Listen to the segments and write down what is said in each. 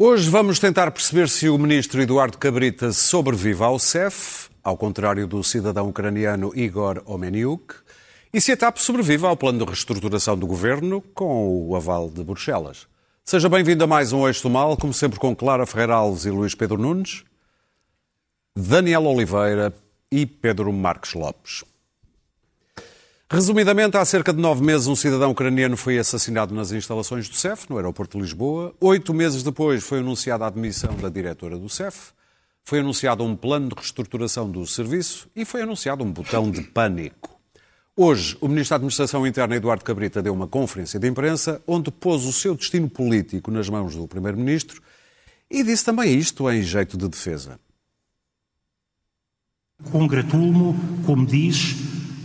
Hoje vamos tentar perceber se o ministro Eduardo Cabrita sobrevive ao CEF, ao contrário do cidadão ucraniano Igor Omeniuk, e se a TAP sobrevive ao plano de reestruturação do governo com o aval de Bruxelas. Seja bem-vindo a mais um Eixo do Mal, como sempre com Clara Ferreira Alves e Luís Pedro Nunes, Daniel Oliveira e Pedro Marques Lopes. Resumidamente, há cerca de nove meses, um cidadão ucraniano foi assassinado nas instalações do CEF, no aeroporto de Lisboa. Oito meses depois, foi anunciada a admissão da diretora do CEF, foi anunciado um plano de reestruturação do serviço e foi anunciado um botão de pânico. Hoje, o Ministro da Administração Interna, Eduardo Cabrita, deu uma conferência de imprensa onde pôs o seu destino político nas mãos do Primeiro-Ministro e disse também isto em jeito de defesa. Congratulo-me, como diz,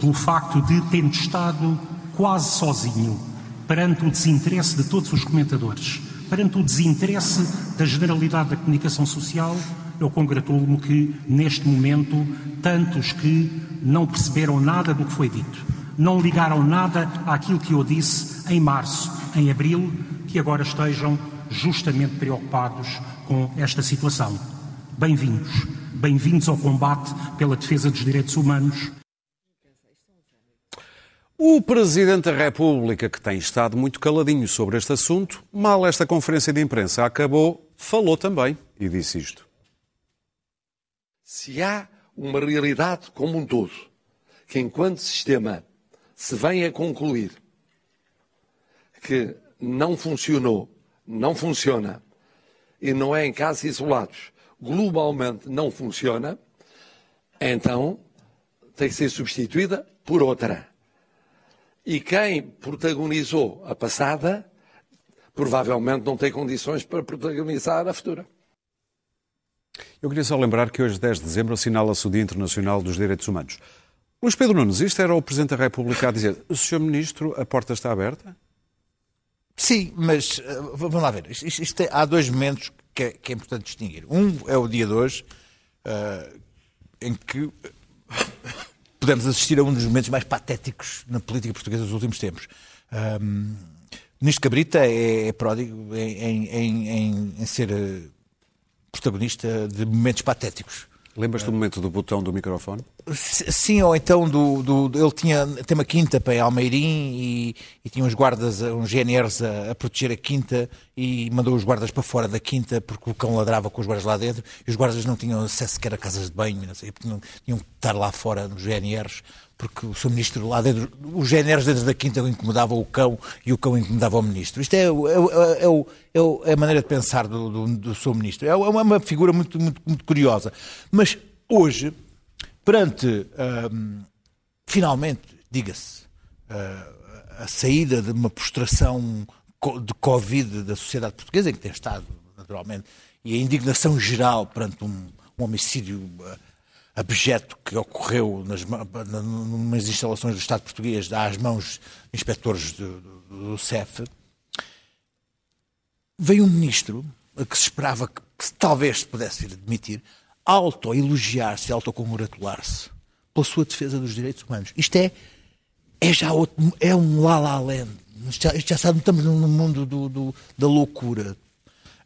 pelo facto de, tendo estado quase sozinho perante o desinteresse de todos os comentadores, perante o desinteresse da generalidade da comunicação social, eu congratulo-me que, neste momento, tantos que não perceberam nada do que foi dito, não ligaram nada àquilo que eu disse em março, em abril, que agora estejam justamente preocupados com esta situação. Bem-vindos. Bem-vindos ao combate pela defesa dos direitos humanos. O Presidente da República, que tem estado muito caladinho sobre este assunto, mal esta conferência de imprensa acabou, falou também e disse isto. Se há uma realidade como um todo, que enquanto sistema se vem a concluir que não funcionou, não funciona, e não é em casos isolados, globalmente não funciona, então tem que ser substituída por outra. E quem protagonizou a passada, provavelmente não tem condições para protagonizar a futura. Eu queria só lembrar que hoje, 10 de dezembro, assinala-se o Dia Internacional dos Direitos Humanos. Luís Pedro Nunes, isto era o Presidente da República a dizer: Sr. Ministro, a porta está aberta? Sim, mas uh, vamos lá ver. Isto, isto é, há dois momentos que é, que é, importante distinguir. Um é o dia de hoje, uh, em que podemos assistir a um dos momentos mais patéticos na política portuguesa dos últimos tempos. Um, o ministro Cabrita é, é pródigo em, em, em, em ser eh, protagonista de momentos patéticos. Lembras-te do momento do botão do microfone? Sim, ou então do, do, ele tinha tem uma quinta para Almeirim e, e tinha uns guardas, uns GNRs a, a, proteger a quinta e mandou os guardas para fora da quinta porque o cão ladrava com os guardas lá dentro e os guardas não tinham acesso sequer a casas de banho, não sei, tinham, tinham que estar lá fora nos GNRs porque o seu ministro lá dentro, os GNRs dentro da quinta incomodavam o cão e o cão incomodava o ministro. Isto é, é, é, é a maneira de pensar do, do, do seu ministro. É uma figura muito, muito, muito curiosa. Mas hoje, perante, finalmente, diga-se, uh, a saída de uma prostração de Covid da sociedade portuguesa, em que tem estado, naturalmente, e a indignação geral perante um, um homicídio uh, abjeto que ocorreu nas, instalações do Estado português às mãos de inspectores do, do, do CEF, veio um ministro que se esperava que, que talvez se pudesse vir a demitir, auto-elogiar-se, auto-congratular-se pela sua defesa dos direitos humanos. Isto é, é já outro, é um la la land. Isto já, já sabe, estamos no mundo do, do, da loucura.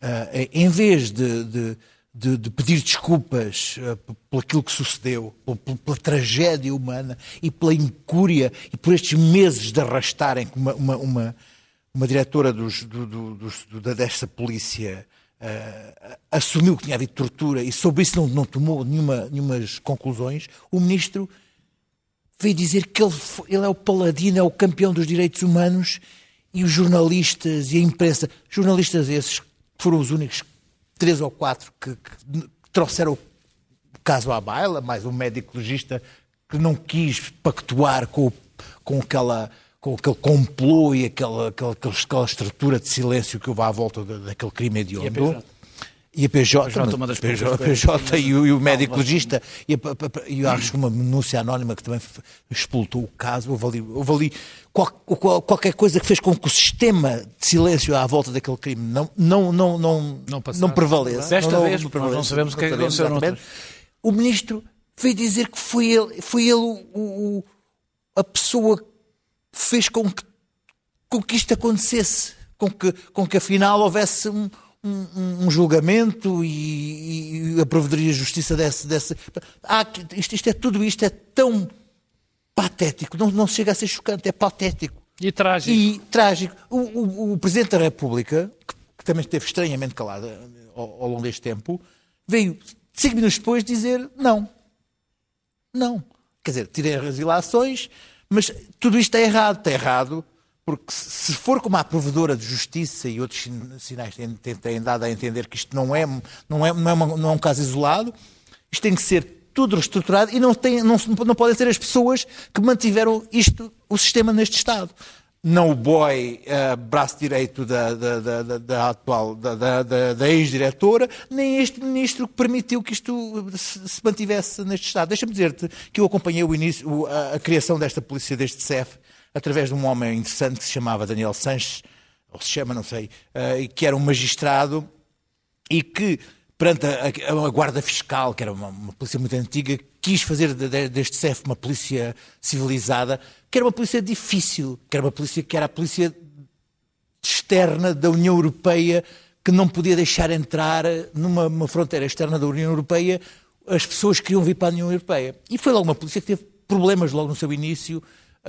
Uh, em vez de, de de, de, pedir desculpas uh, por aquilo que sucedeu, pela, tragédia humana e pela incúria e por estes meses de arrastarem uma, uma, uma, uma diretora dos, do, do, do, desta polícia uh, assumiu que tinha havido tortura e sobre isso não, não tomou nenhuma, nenhumas conclusões, o ministro veio dizer que ele, ele é o paladino, é o campeão dos direitos humanos e os jornalistas e a imprensa, jornalistas esses foram os únicos três ou quatro que, que trouxeram o caso à baila, mais um médico legista que não quis pactuar com, com aquela com aquele complô e aquela, aquela, aquela estrutura de silêncio que houve à volta daquele crime hediondo. E a PJ, a PJ, uma das PJ, PJ e, o, e o médico legista, e, a, e acho que uma denúncia anónima que também expultou o caso. Houve ali, houve ali qual, qual, qualquer coisa que fez com que o sistema de silêncio à volta daquele crime não, não, não, não, não, não prevaleça. Desta não, vez, não, prevalece, não sabemos o que é que aconteceu. O ministro veio dizer que foi ele, foi ele o, o, a pessoa que fez com que, com que isto acontecesse, com que, com que afinal houvesse um um, um julgamento e, e a provedoria de justiça desse. desse... Há, isto, isto é tudo isto é tão patético, não, não chega a ser chocante, é patético. E trágico. E trágico. O, o, o Presidente da República, que, que, também esteve estranhamente calado ao, ao longo deste tempo, veio cinco minutos depois dizer não. Não. Quer dizer, tirei as ilações, mas tudo isto é errado. Está errado porque se for como a provedora de justiça e outros sinais têm, dado a entender que isto não é, não, é, não, é uma, não é um caso isolado, isto tem que ser tudo reestruturado e não, tem, não, não podem ser as pessoas que mantiveram isto, o sistema neste Estado não o boy uh, braço direito da, da, da, da atual, da, da ex-diretora, nem este ministro que permitiu que isto se, se mantivesse neste Estado. Deixa-me dizer-te que eu acompanhei o início, a, a, criação desta polícia, deste CEF, através de um homem interessante que se chamava Daniel Sanches, ou se chama, não sei, uh, que era um magistrado e que perante a, a, Guarda Fiscal, que era uma, uma, polícia muito antiga, quis fazer deste CEF uma polícia civilizada, que era uma polícia difícil, que era uma polícia que era a polícia externa da União Europeia, que não podia deixar entrar numa fronteira externa da União Europeia as pessoas que queriam vir para a União Europeia. E foi logo uma polícia que teve problemas logo no seu início,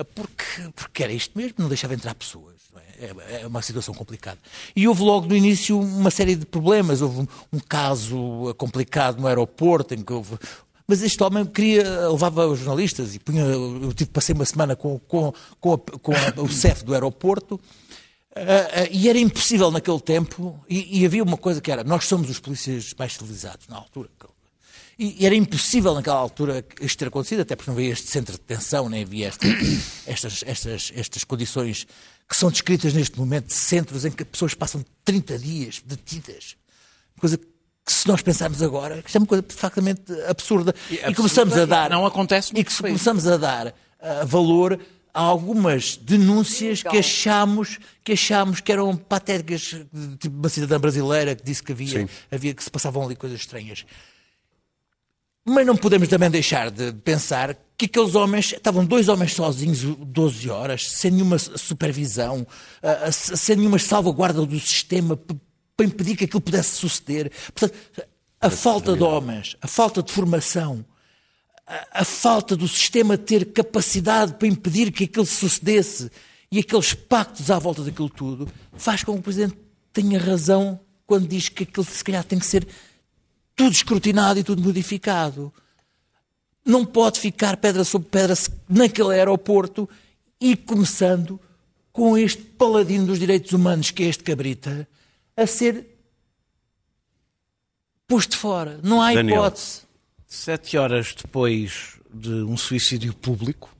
porque, porque era isto mesmo, não deixava entrar pessoas. É, é uma situação complicada. E houve logo no início uma série de problemas. Houve um, um caso complicado no aeroporto, em que houve mas este homem queria, levava os jornalistas e punha, eu tive, passei uma semana com, com, com, a, com a, o CEF do aeroporto uh, uh, e era impossível naquele tempo, e, e, havia uma coisa que era, nós somos os polícias mais civilizados na altura, e era impossível naquela altura isto ter acontecido, até porque não havia este centro de detenção, nem havia esta, estas, estas, estas condições que são descritas neste momento de centros em que pessoas passam 30 dias detidas. Coisa que se nós pensarmos agora, que é uma coisa factamente absurda. E, e começamos a dar. Não acontece E que começamos a dar uh, valor a algumas denúncias que achamos que achamos que eram patéticas, tipo uma cidadã brasileira que disse que havia, havia que se passavam ali coisas estranhas. Mas não podemos também deixar de pensar que aqueles homens, estavam dois homens sozinhos 12 horas, sem nenhuma supervisão, sem nenhuma salvaguarda do sistema para impedir que aquilo pudesse suceder. Portanto, a falta de homens, a falta de formação, a, a falta do sistema ter capacidade para impedir que aquilo sucedesse e aqueles pactos à volta daquilo tudo, faz com que o Presidente tenha razão quando diz que aquilo se calhar tem que ser tudo escrutinado e tudo modificado. Não pode ficar pedra sobre pedra naquele aeroporto e começando com este paladino dos direitos humanos, que é este cabrita, a ser posto fora. Não há Daniel. hipótese. Sete horas depois de um suicídio público,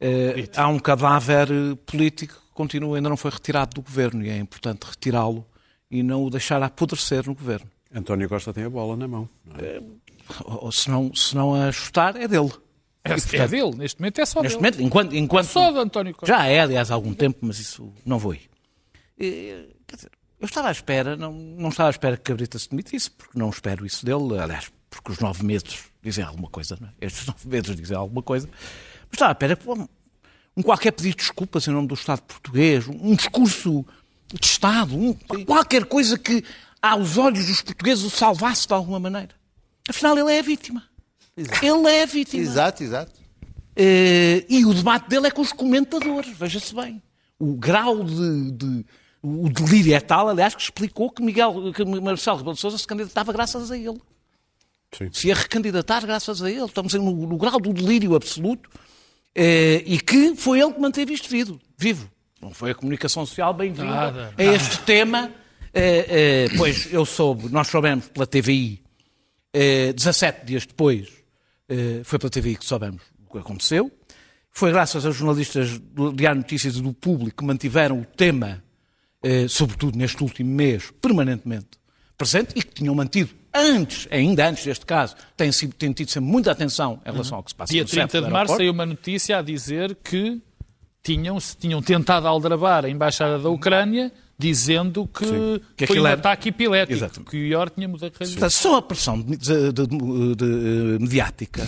eh, há um cadáver político que continua, ainda não foi retirado do governo e é importante retirá-lo e não o deixar apodrecer no governo. António Costa tem a bola na mão. É? Ou se não, se não a chutar, é dele. É, e, portanto, é dele, neste momento é só neste dele. Momento, enquanto, enquanto, é só de António Costa. Já é, aliás, há algum tempo, mas isso não vou ir. quer dizer, eu estava à espera, não, não estava à espera que Cabrita se demitisse, porque não espero isso dele, aliás, porque os nove meses dizem alguma coisa, não é? Estes nove meses dizem alguma coisa. Mas estava à espera que um qualquer pedido de desculpas em nome do Estado português, um discurso de Estado, um, qualquer coisa que aos olhos dos portugueses, o salvasse de alguma maneira. Afinal, ele é a vítima. Exato. Ele é a vítima. Exato, exato. Uh, e o debate dele é com os comentadores, veja-se bem. O grau de, de, O delírio é tal, aliás, que explicou que, Miguel, que Marcelo Rebelo de Sousa se candidatava graças a ele. Sim. Se ia recandidatar graças a ele. Estamos no, no grau do delírio absoluto. Uh, e que foi ele que manteve isto vivo. vivo. Não foi a comunicação social bem-vinda a este tema Uh, uh, pois eu soube, nós soubemos pela TVI, uh, 17 dias depois, uh, foi pela TVI que soubemos o que aconteceu. Foi graças aos jornalistas do Diário Notícias e do Público que mantiveram o tema, sobretudo neste último mês, permanentemente presente e que tinham mantido antes, ainda antes deste caso, têm, sido, têm tido sempre muita atenção em relação ao que se passa Dia no 30 de março saiu uma notícia a dizer que tinham, tinham tentado aldrabar a Embaixada da Ucrânia dizendo que, que foi um era... ataque epilético, Exatamente. que o IOR tinha mudado de realidade. Só a pressão de, de, de, de, mediática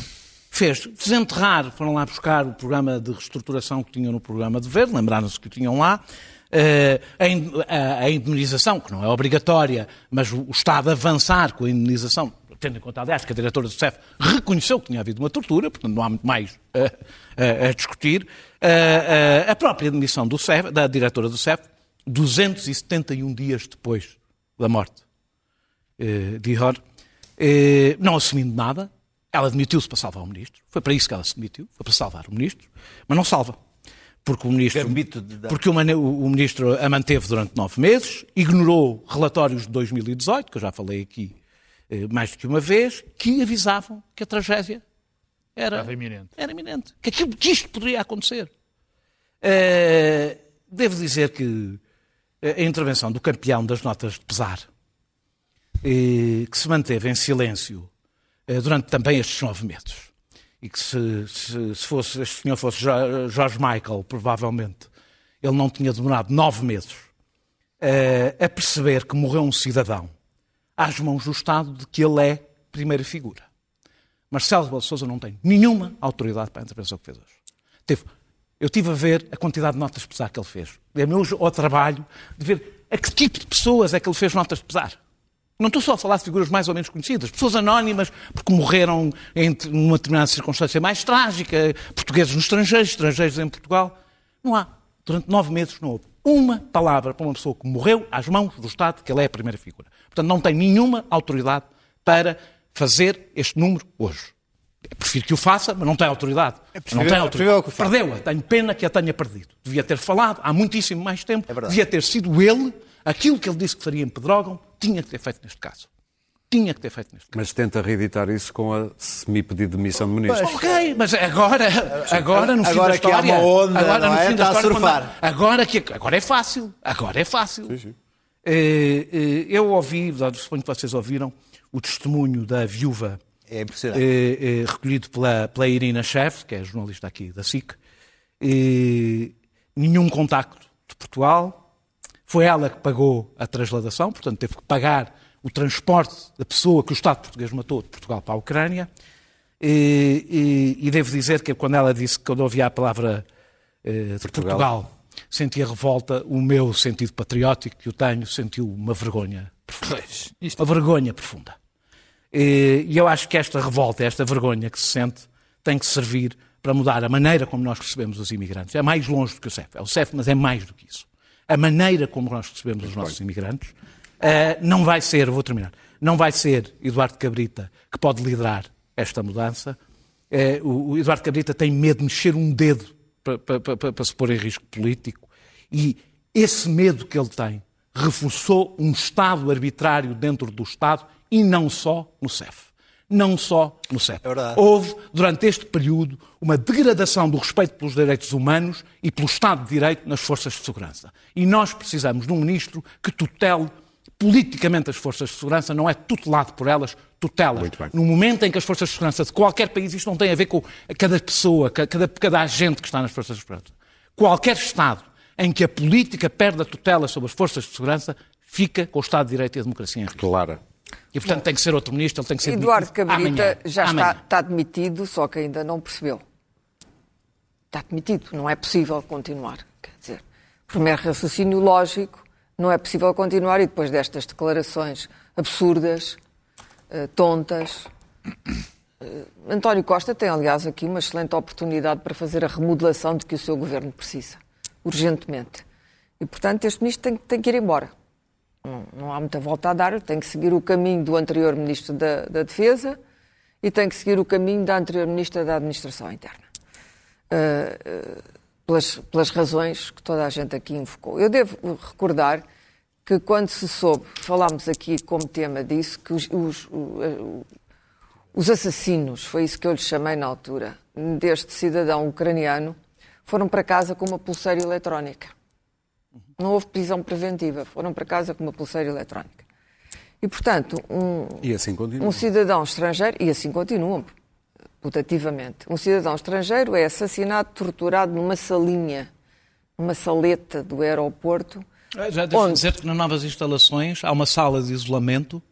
fez desenterrar, foram lá buscar o programa de reestruturação que tinham no programa de Verde, lembraram-se que o tinham lá, a indemnização, que não é obrigatória, mas o Estado avançar com a indemnização, tendo em conta, aliás, que a diretora do CEF reconheceu que tinha havido uma tortura, portanto não há muito mais a, a, a discutir, a, própria demissão do CEF, da diretora do CEF, 271 dias depois da morte de Ihor, não assumindo nada, ela demitiu-se para salvar o ministro, foi para isso que ela se demitiu, foi para salvar o ministro, mas não salva porque o ministro, porque o, o, ministro a manteve durante nove meses, ignorou relatórios de 2018, que eu já falei aqui eh, mais do que uma vez, que avisavam que a tragédia era, era iminente. Era iminente. Que, aquilo, que isto poderia acontecer. Eh, devo dizer que a intervenção do campeão das notas de pesar, eh, que se manteve em silêncio durante também estes nove meses, e que se, se, se fosse, este senhor fosse George Michael, provavelmente, ele não tinha demorado nove meses uh, a perceber que morreu um cidadão às mãos do Estado de que ele é primeira figura. Marcelo de Sousa não tem nenhuma autoridade para a intervenção que fez hoje. Teve, eu tive a ver a quantidade de notas de pesar que ele fez. Dei-me hoje ao trabalho de ver a que tipo de pessoas é que ele fez notas de pesar. Não estou só a falar de figuras mais ou menos conhecidas, pessoas anónimas porque morreram em uma determinada circunstância mais trágica, portugueses no estrangeiro, estrangeiros em Portugal. Não há. Durante nove meses não houve uma palavra para uma pessoa que morreu às mãos do Estado, que ele é a primeira figura. Portanto, não tem nenhuma autoridade para fazer este número hoje. Prefiro que o faça, mas não tem autoridade. É não tem autoridade. Perdeu-a. Tenho pena que a tenha perdido. Devia ter falado há muitíssimo mais tempo. É Devia ter sido ele aquilo que ele disse que faria em Pedrógão tinha que ter feito neste caso. Tinha que ter feito neste caso. Mas tenta reeditar isso com a semi-pedido de demissão de ministro. Ok, mas agora, agora no fim agora da história... Que há uma onda, agora, no é? fim da história, surfar. agora, que, agora é fácil. Agora é fácil. Sim, sim. Eh, eh, eu ouvi, suponho que vocês ouviram, o testemunho da viúva é impressionante. Eh, recolhido pela, pela Irina Chef, que é jornalista aqui da SIC. nenhum contacto de Portugal, foi ela que pagou a transladação, portanto, teve que pagar o transporte da pessoa que o Estado português matou de Portugal para a Ucrânia. E, e, e devo dizer que quando ela disse que quando ouvia a palavra eh, de Portugal. Portugal, sentia revolta, o meu sentido patriótico que eu tenho sentiu uma vergonha profunda. Uma vergonha profunda. E, eu acho que esta revolta, esta vergonha que se sente, tem que servir para mudar a maneira como nós recebemos os imigrantes. É mais longe do que o CEF. É o CEF, mas é mais do que isso a maneira como nós recebemos os nossos imigrantes, uh, não vai ser, vou terminar, não vai ser Eduardo Cabrita que pode liderar esta mudança. O, o, Eduardo Cabrita tem medo de mexer um dedo para, para, para, para se pôr em risco político e esse medo que ele tem reforçou um Estado arbitrário dentro do Estado e não só no CEF não só no CEP. É Houve, durante este período, uma degradação do respeito pelos direitos humanos e pelo Estado de Direito nas forças de segurança. E nós precisamos de um ministro que tutele politicamente as forças de segurança, não é tutelado por elas, tutela. No momento em que as forças de segurança de qualquer país, isto não tem a ver com cada pessoa, cada, cada agente que está nas forças de segurança. Qualquer Estado em que a política perde a tutela sobre as forças de segurança, fica com o Estado de Direito e a democracia em risco. Clara. E, portanto, Bom, tem que ser outro ministro, ele tem que ser Eduardo Cabrita amanhã. já amanhã. Está, está demitido, só que ainda não percebeu. Está demitido, não é possível continuar. Quer dizer, primeiro raciocínio lógico, não é possível continuar e depois destas declarações absurdas, uh, tontas. Uh, António Costa tem, aliás, aqui uma excelente oportunidade para fazer a remodelação de que o seu governo precisa, urgentemente. E, portanto, este ministro tem, tem que ir embora. Não, não, há muita volta a dar, tem que seguir o caminho do anterior Ministro da, da Defesa e tem que seguir o caminho da anterior Ministra da Administração Interna. Uh, pelas, pelas razões que toda a gente aqui invocou. Eu devo recordar que quando se soube, falámos aqui como tema disso, que os, os, os assassinos, foi isso que eu lhes chamei na altura, deste cidadão ucraniano, foram para casa com uma pulseira eletrónica. Não houve prisão preventiva, foram para casa com uma pulseira eletrónica. E, portanto, um, e assim um cidadão estrangeiro, e assim continuam, putativamente, um cidadão estrangeiro é assassinado, torturado numa salinha, numa saleta do aeroporto. Já deixa onde... dizer que nas novas instalações há uma sala de isolamento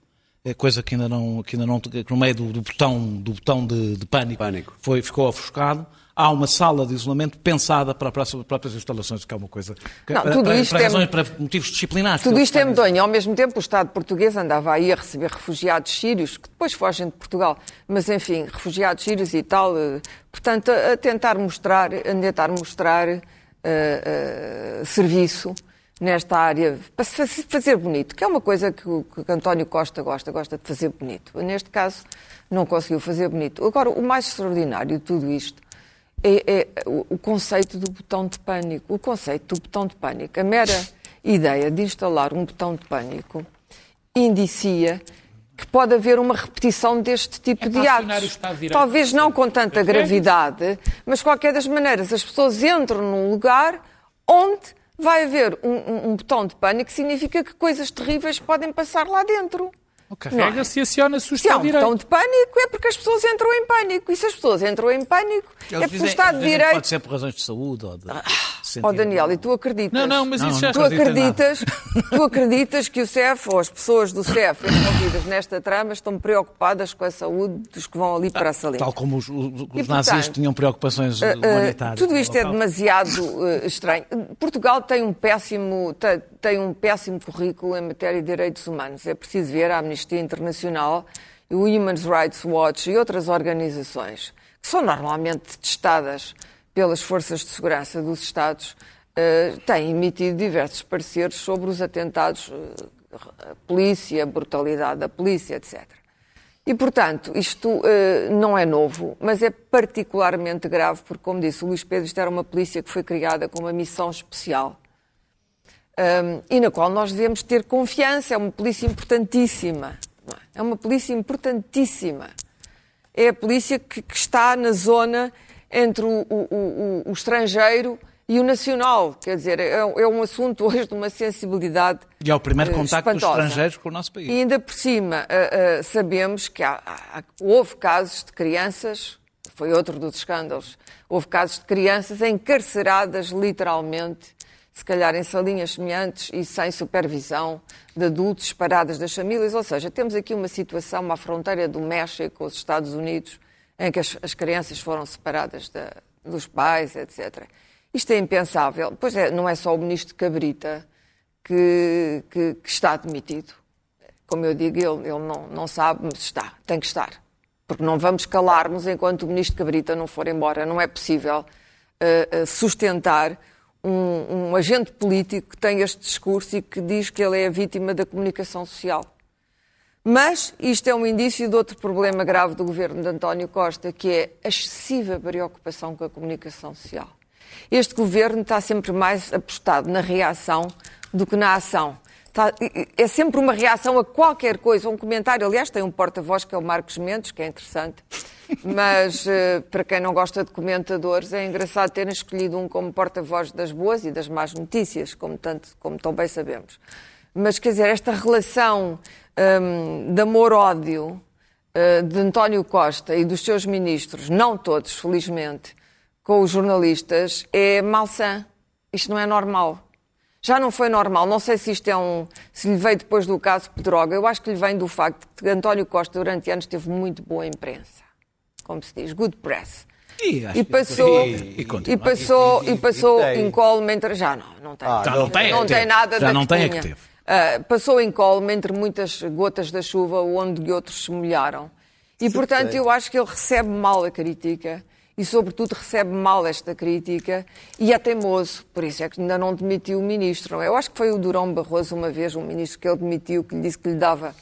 coisa que ainda não, que ainda não que no meio do, do botão, do botão de, de pânico, Pânico. Foi, ficou ofuscado. Há uma sala de isolamento pensada para as próprias instalações, que é uma coisa. que- Não, para, tudo para- isto para é- razões, para motivos disciplinares. Tudo isto é medonho. Ao mesmo tempo, o Estado português andava aí a receber refugiados sírios, que depois fogem de Portugal. Mas, enfim, refugiados sírios e tal. eh, Portanto, a tentar mostrar, a tentar mostrar eh, eh, serviço nesta área, para se faz- fazer bonito, que é uma coisa que o que António Costa gosta, gosta de fazer bonito. Neste caso, não conseguiu fazer bonito. Agora, o mais extraordinário de tudo isto é, é o, conceito do botão de pânico. O conceito do botão de pânico, a mera ideia de instalar um botão de pânico indicia que pode haver uma repetição deste tipo É de atos. Talvez não com tanta gravidade, mas de qualquer das maneiras as pessoas entram num lugar onde vai haver um, um- um botão de pânico que significa que coisas terríveis podem passar lá dentro. Carrega-se e aciona-se o Se há Estado um de botão Direito. de pânico é porque as pessoas entram em pânico. E se as pessoas entram em pânico Eles é porque o dizem- Estado de Direito Pode ser por razões de saúde ou de. Ó Daniel, e tu acreditas? Não, não, mas Não, isso já Tu acreditas, tu acreditas que o CEF ou as pessoas do CEF envolvidas nesta trama estão preocupadas com a saúde dos que vão ali para a salinha? Tal como os, os- os E, nazis portanto, tinham preocupações Uh, uh, humanitárias. tudo isto é demasiado uh, estranho. Portugal tem um péssimo te- tem um péssimo currículo em matéria de direitos humanos. É preciso ver a Amnistia Internacional, o Human Rights Watch e outras organizações que são normalmente testadas pelas forças de segurança dos Estados uh, têm emitido diversos pareceres sobre os atentados, uh, a polícia, a brutalidade da polícia, etc. E, portanto, isto eh, não é novo, mas é particularmente grave, porque, como disse o Luís Pedro, isto era uma polícia que foi criada com uma missão especial Ahm, e na qual nós devemos ter confiança. É uma polícia importantíssima. é? É uma polícia importantíssima. É a polícia que, que está na zona entre o, o- o- o estrangeiro e o nacional. Quer dizer, é, é um assunto hoje de uma sensibilidade E é o primeiro eh, contacto dos espantosa. estrangeiros com o nosso país. E ainda por cima, ah, ah, sabemos que há- há- houve casos de crianças, foi outro dos escândalos, houve casos de crianças encarceradas literalmente, se calhar em salinhas semelhantes e sem supervisão de adultos separadas das famílias. Ou seja, temos aqui uma situação, uma fronteira do México com os Estados Unidos, em que as, as crianças foram separadas da- dos pais, etc. Isto é impensável. Pois é, não é só o ministro Cabrita que, que- que está demitido. Como eu digo, ele, ele não, não sabe, mas está, tem que estar. Porque não vamos calar-nos enquanto o ministro Cabrita não for embora. Não é possível eh, sustentar um, um agente político que tem este discurso e que diz que ele é a vítima da comunicação social. Mas isto é um indício de outro problema grave do governo de António Costa, que é a excessiva preocupação com a comunicação social. Este governo está sempre mais apostado na reação do que na ação. Está- é sempre uma reação a qualquer coisa, um comentário. Aliás, tem um porta-voz que é o Marcos Mendes, que é interessante. Mas eh, para quem não gosta de comentadores, é engraçado terem escolhido um como porta-voz das boas e das más notícias, como, tanto, como tão bem sabemos. Mas quer dizer, esta relação hum, de amor-ódio eh, de António Costa e dos seus ministros, não todos, felizmente, com os jornalistas, é malsã. Isto não é normal. Já não foi normal. Não sei se isto é um. se lhe veio depois do caso Pedroga. Eu acho que lhe vem do facto de que António Costa, durante anos, teve muito boa imprensa. Como se diz, good press. E, acho E passou, e- e e, passou, e passou tem. incólume entre. Já não, não tem. Ah, Já não tem, é não que tem nada Já da não tem, é que teve. Ah, passou incólume entre muitas gotas da chuva, onde outros se molharam. E, portanto, eu acho que ele recebe mal a crítica e, sobretudo, recebe mal esta crítica e é teimoso. Por isso é que ainda não demitiu o ministro. é? Eu acho que foi o Durão Barroso, uma vez, um ministro que ele demitiu, que lhe disse que lhe dava,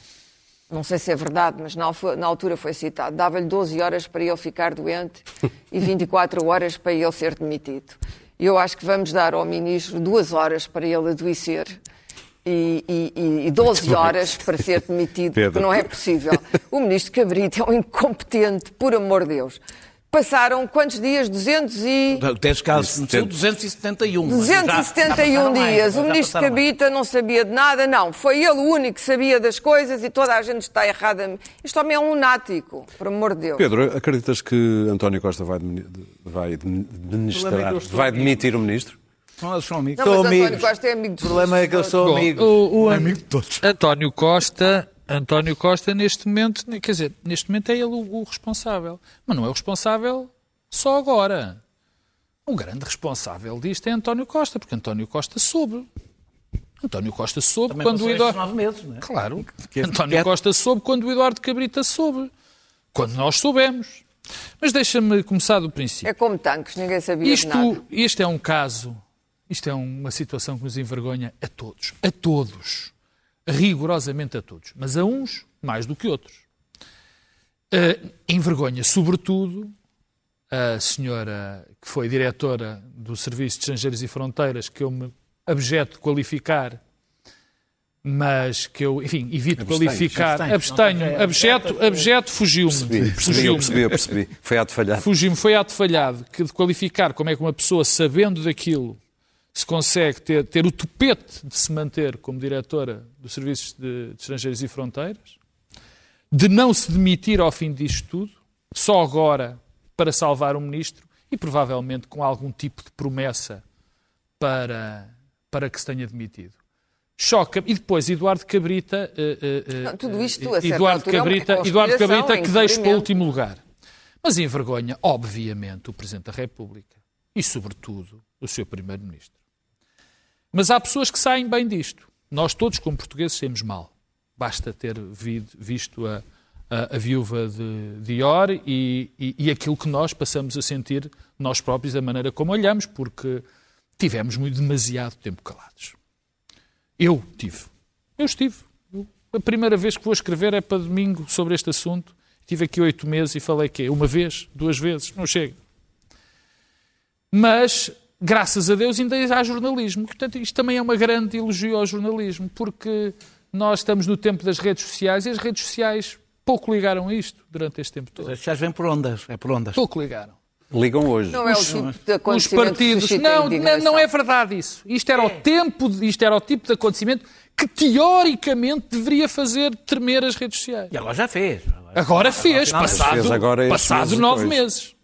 não sei se é verdade, mas na, altura foi citado, dava-lhe 12 horas para ele ficar doente e 24 horas para ele ser demitido. Eu acho que vamos dar ao ministro duas horas para ele adoecer e, e, e 12 horas para ser demitido, porque não é possível. O ministro Cabrita é um incompetente, por amor de Deus. Passaram quantos dias? 200 e... Tens casos no sul, 271. mas já- já 271 passaram mais, dias. já o ministro mais. Cabita não sabia de nada, não. Foi ele o único que sabia das coisas e toda a gente está errada. Isto homem é um lunático, por amor de Deus. Pedro, acreditas que António Costa vai, vai administrar, que vai demitir o ministro? Não, eles são amigos. Não, Sou mas António amigos. Costa é amigo dos O problema é que eu sou Bom, amigo. o, o An- Amigo de todos. António Costa António Costa, neste momento, quer dizer, neste momento é ele o, o responsável. Mas não é o responsável só agora. O grande responsável disto é António Costa, porque António Costa soube. António Costa soube Também quando o Eduardo. Nove meses, não é? Claro. Que- António que- Costa soube quando o Eduardo Cabrita soube. Quando nós soubemos. Mas deixa-me começar do princípio. É como tanques, ninguém sabia de nada. Isto, isto é um caso, isto é uma situação que nos envergonha a todos. A todos. Rigorosamente a todos. Mas a uns mais do que outros. Uh, envergonha, sobretudo, a senhora que foi diretora do Serviço de Estrangeiros e Fronteiras, que eu me abjeto de qualificar, mas que eu, enfim, evito Abstém, qualificar. Abstenho, abjeto, abjeto fugiu-me. Percebi, percebi, eu Fugiu-me. percebi, eu percebi. Foi ato falhado. Fugiu-me, foi ato falhado que de qualificar como é que uma pessoa, sabendo daquilo, se consegue ter, ter o tupete de se manter como diretora dos Serviços de, de Estrangeiros e Fronteiras, de não se demitir ao fim disto tudo, só agora para salvar o ministro e provavelmente com algum tipo de promessa para, para que se tenha demitido. Choca. E depois Eduardo Cabrita. eh, eh, eh, Não, tudo isto, a certa Eduardo é Cabrita, Eduardo conspiração, Cabrita é que deixo para o último lugar. Mas envergonha, obviamente, o Presidente da República e, sobretudo, o seu Primeiro-Ministro. Mas há pessoas que saem bem disto. Nós todos, como portugueses, saímos mal. Basta ter vi- visto a, a, a viúva de Dior e, e, e aquilo que nós passamos a sentir nós próprios, da maneira como olhamos, porque tivemos muito demasiado tempo calados. Eu tive. Eu estive. A primeira vez que vou escrever é para domingo sobre este assunto. Tive aqui oito meses e falei que uma vez, duas vezes, não chega. Mas, graças a Deus, ainda há jornalismo. Portanto, isto também é uma grande elogio ao jornalismo, porque nós estamos no tempo das redes sociais e as redes sociais pouco ligaram a isto durante este tempo todo. As sociais vêm por ondas. É por ondas. Pouco ligaram. Ligam hoje. Não é o tipo de Os acontecimento que partidos. Não, não, é verdade isso. Isto era, o tempo, de- isto era o tipo de acontecimento que, teoricamente, deveria fazer tremer as redes sociais. E agora já fez. Agora fez, Afinal, passado, fez agora passado nove depois. meses.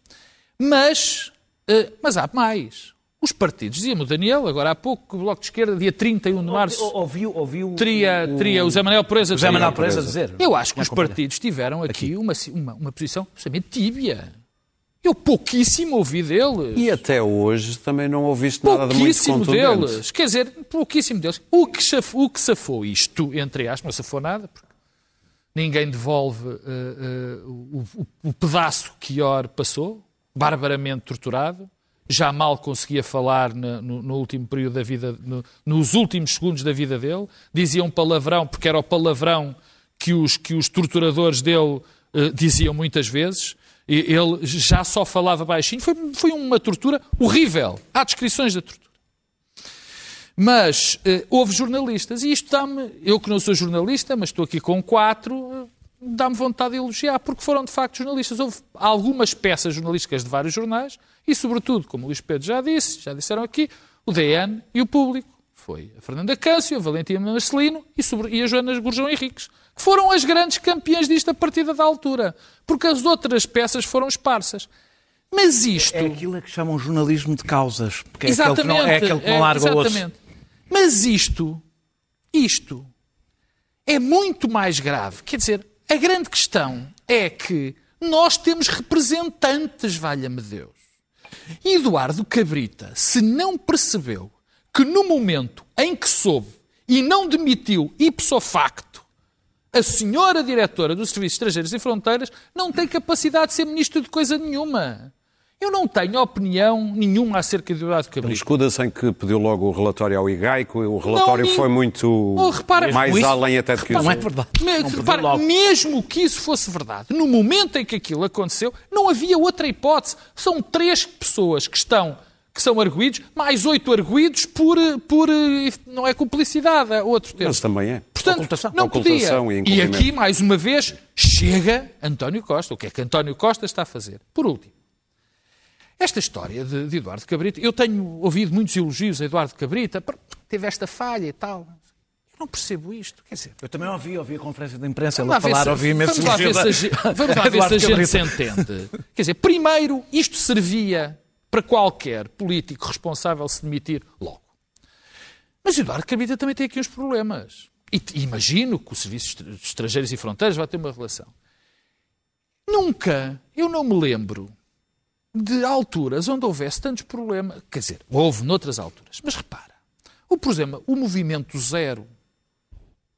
Mas, eh, mas há mais. Os partidos, dizia-me o Daniel, agora há pouco, que o Bloco de Esquerda, dia 31 de março, Ouviu, ouviu teria, teria o Zé Manuel Proeza. o José Manuel Perez a dizer. Eu acho que os partidos tiveram aqui, Uma, uma, uma posição absolutamente tíbia. Eu pouquíssimo ouvi deles. E até hoje também não ouviste nada de muito Pouquíssimo contundente. deles. Quer dizer, pouquíssimo deles. O que, chaf- o que safou isto, entre aspas, não safou nada, porque ninguém devolve eh, eh, o, o- o pedaço que Ior passou, barbaramente torturado. Já mal conseguia falar na- no, no último período da vida, no- nos últimos segundos da vida dele. Dizia um palavrão, porque era o palavrão que os, que os torturadores dele eh, diziam muitas vezes. Ele já só falava baixinho. Foi, foi uma tortura horrível. Há descrições da tortura. Mas eh, houve jornalistas, e isto dá-me, eu que não sou jornalista, mas estou aqui com quatro, eh, dá-me vontade de elogiar, porque foram de facto jornalistas. Houve algumas peças jornalísticas de vários jornais, e sobretudo, como o Luís Pedro já disse, já disseram aqui, o DN e o Público. Foi a Fernanda Câncio, a Valentina Marcelino e, sobre- e a Joana Gurjão Henriques, que foram as grandes campeãs disto a partir da altura, porque as outras peças foram esparsas. Mas isto... É aquilo a que chamam jornalismo de causas. Porque é aquele que não, é aquele que não é, larga o outro. exatamente. Mas isto, isto é muito mais grave. Quer dizer, a grande questão é que nós temos representantes, valha-me Deus. E Eduardo Cabrita, se não percebeu que no momento em que soube e não demitiu ipso facto a senhora diretora dos Serviços Estrangeiros e Fronteiras, não tem capacidade de ser ministro de coisa nenhuma. Eu não tenho opinião nenhuma acerca de Eduardo Ele Cabrita. escuda-se em que pediu logo o relatório ao IGAICO. O relatório nem- foi muito Oh, repara- mais Isso- além até do que Não isso. é verdade. Me- Não repara, mesmo que isso fosse verdade, no momento em que aquilo aconteceu, não havia outra hipótese. São três pessoas que estão que são arguídos, mais oito arguídos por, por não é cumplicidade, é outro termo. Mas também é. Portanto, Ocultação. não podia. Ocultação e E incumprimento. aqui, mais uma vez, chega António Costa. O que é que António Costa está a fazer? Por último, esta história de, de Eduardo Cabrita, eu tenho ouvido muitos elogios a Eduardo Cabrita, "Pá, teve esta falha e tal. Eu não percebo isto. Quer dizer, Eu também ouvi, ouvi a conferência de imprensa, ver falar, se- ouvi imensos vamos lá ver se a vamos lá ver se a gente se entende. Quer dizer, primeiro, isto servia para qualquer político responsável se demitir logo. Mas Eduardo Cabrita também tem aqui uns problemas. E imagino que o Serviço de Estrangeiros e Fronteiras vai ter uma relação. Nunca, eu não me lembro de alturas onde houvesse tantos problemas. Quer dizer, houve noutras alturas. Mas repara, o, por exemplo, o movimento zero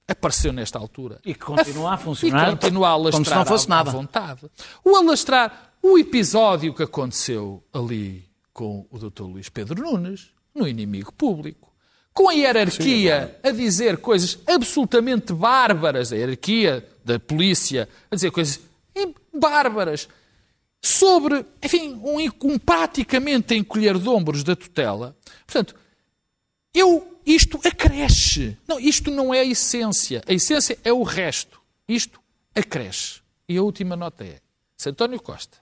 apareceu nesta altura. E que continua a funcionar E continua a alastrar como se não fosse à- à nada. vontade. O alastrar, o episódio que aconteceu ali com o Dr. Luís Pedro Nunes, no inimigo público, com a hierarquia a dizer coisas absolutamente bárbaras, a hierarquia da polícia a dizer coisas bárbaras sobre, enfim, um, um praticamente encolher de ombros da tutela. Portanto, eu, isto acresce. Não, isto não é a essência. A essência é o resto. Isto acresce. E a última nota é: se António Costa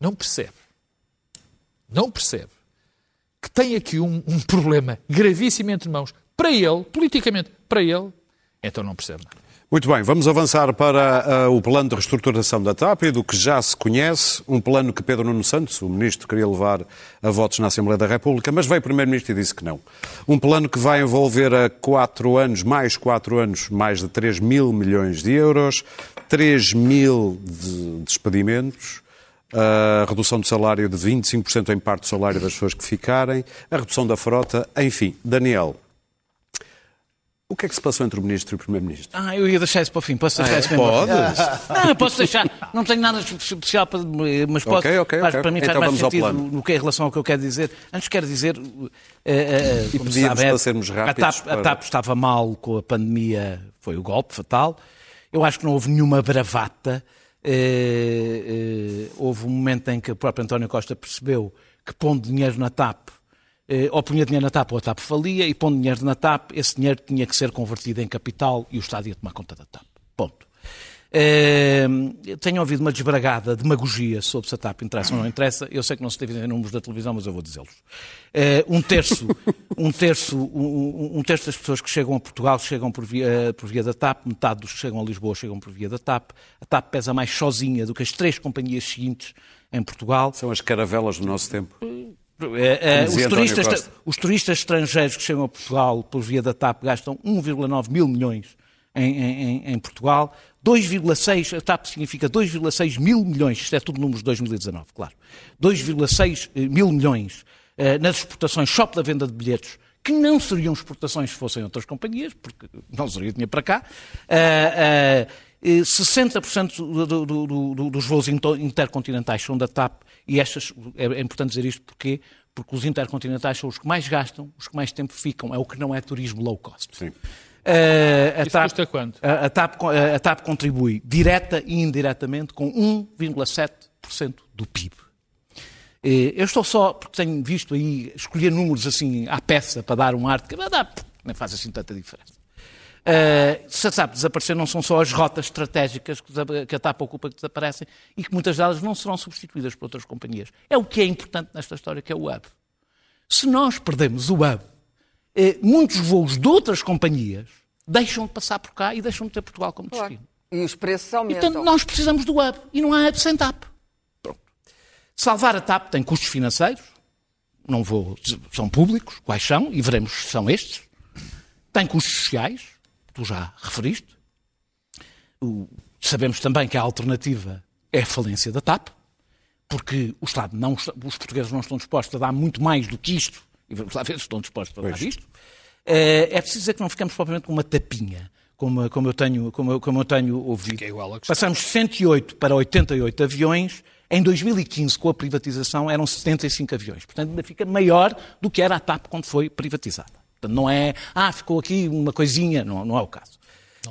não percebe, não percebe que tem aqui um, um problema gravíssimo entre mãos para ele, politicamente para ele, então não percebe nada. Muito bem, vamos avançar para ah, o plano de reestruturação da TAP e do que já se conhece, um plano que Pedro Nuno Santos, o ministro, queria levar a votos na Assembleia da República, mas veio o primeiro-ministro e disse que não. Um plano que vai envolver a quatro anos, mais quatro anos, mais de 3 mil milhões de euros, 3 mil de despedimentos, a redução do salário de 25% em parte do salário das pessoas que ficarem, a redução da frota, enfim. Daniel, o que é que se passou entre o ministro e o primeiro-ministro? Ah, eu ia deixar isso para o fim. Posso deixar Ah, é? isso para o fim? Podes. Não, eu posso deixar. Não tenho nada de especial para. Mas posso. Ok, ok, faz- ok. Para mim faz Então mais vamos ao sentido no que em relação ao que eu quero dizer. Antes quero dizer. eh, eh, E pedíamos sabe, é- para sermos a rápidos TAP, para- a TAP estava mal com a pandemia, foi o golpe fatal. Eu acho que não houve nenhuma bravata. Eh, houve um momento em que o próprio António Costa percebeu que pondo dinheiro na TAP eh, ou punha dinheiro na TAP ou a TAP falia, e pondo dinheiro na TAP, esse dinheiro tinha que ser convertido em capital e o Estado ia tomar conta da TAP. Ponto. Eh, tenho ouvido uma desbragada demagogia sobre se a TAP interessa ou não interessa. Eu sei que não se deve dizer números da televisão, mas eu vou dizê-los. Eh, um terço, um terço, um- um terço das pessoas que chegam a Portugal chegam por via, por via da TAP, metade dos que chegam a Lisboa chegam por via da TAP. A TAP pesa mais sozinha do que as três companhias seguintes em Portugal. São as caravelas do nosso tempo. É, é, os, turistas, os turistas estrangeiros que chegam a Portugal por via da TAP gastam 1,9 mil milhões em, em- em- em Portugal. 2,6, a TAP significa 2,6 mil milhões, isto é tudo números de 2019, claro. 2,6 eh, mil milhões eh, nas exportações só pela venda de bilhetes, que não seriam exportações se fossem outras companhias, porque não seria dinheiro para cá. Ah, eh, 60% do- do- do- do- dos voos intercontinentais são da TAP e estas, é, é importante dizer isto porque, porque os intercontinentais são os que mais gastam, os que mais tempo ficam, é o que não é turismo low cost. Sim. Eh, a, Isso TAP, custa quanto? a, a TAP, a TAP contribui direta e indiretamente com 1,7% do PIB. Eh, Eu estou só, porque tenho visto aí, escolher números assim à peça para dar um ar de que ah, nem faz assim tanta diferença. Uh, se a TAP desaparecer, não são só as rotas estratégicas que a TAP ocupa que desaparecem e que muitas delas não serão substituídas por outras companhias. É o que é importante nesta história, que é o hub. Se nós perdemos o hub, eh, muitos voos de outras companhias deixam de passar por cá e deixam de ter Portugal como Claro. destino. E os preços aumentam. Então nós precisamos do hub e não há hub sem TAP. Salvar a TAP tem custos financeiros, não vou, são públicos, quais são, e veremos se são estes. Tem custos sociais, tu já referiste. O- sabemos também que a alternativa é a falência da TAP, porque o Estado não, os portugueses não estão dispostos a dar muito mais do que isto, e vamos lá ver se estão dispostos a dar isto. Eh, É preciso dizer que não ficamos propriamente com uma tapinha, como, como, eu, tenho, como, como eu tenho ouvido. Passamos de 108 para 88 aviões. Em 2015, com a privatização, eram 75 aviões. Portanto, ainda fica maior do que era a TAP quando foi privatizada. Portanto, não é, ah, ficou aqui uma coisinha, não, não é o caso.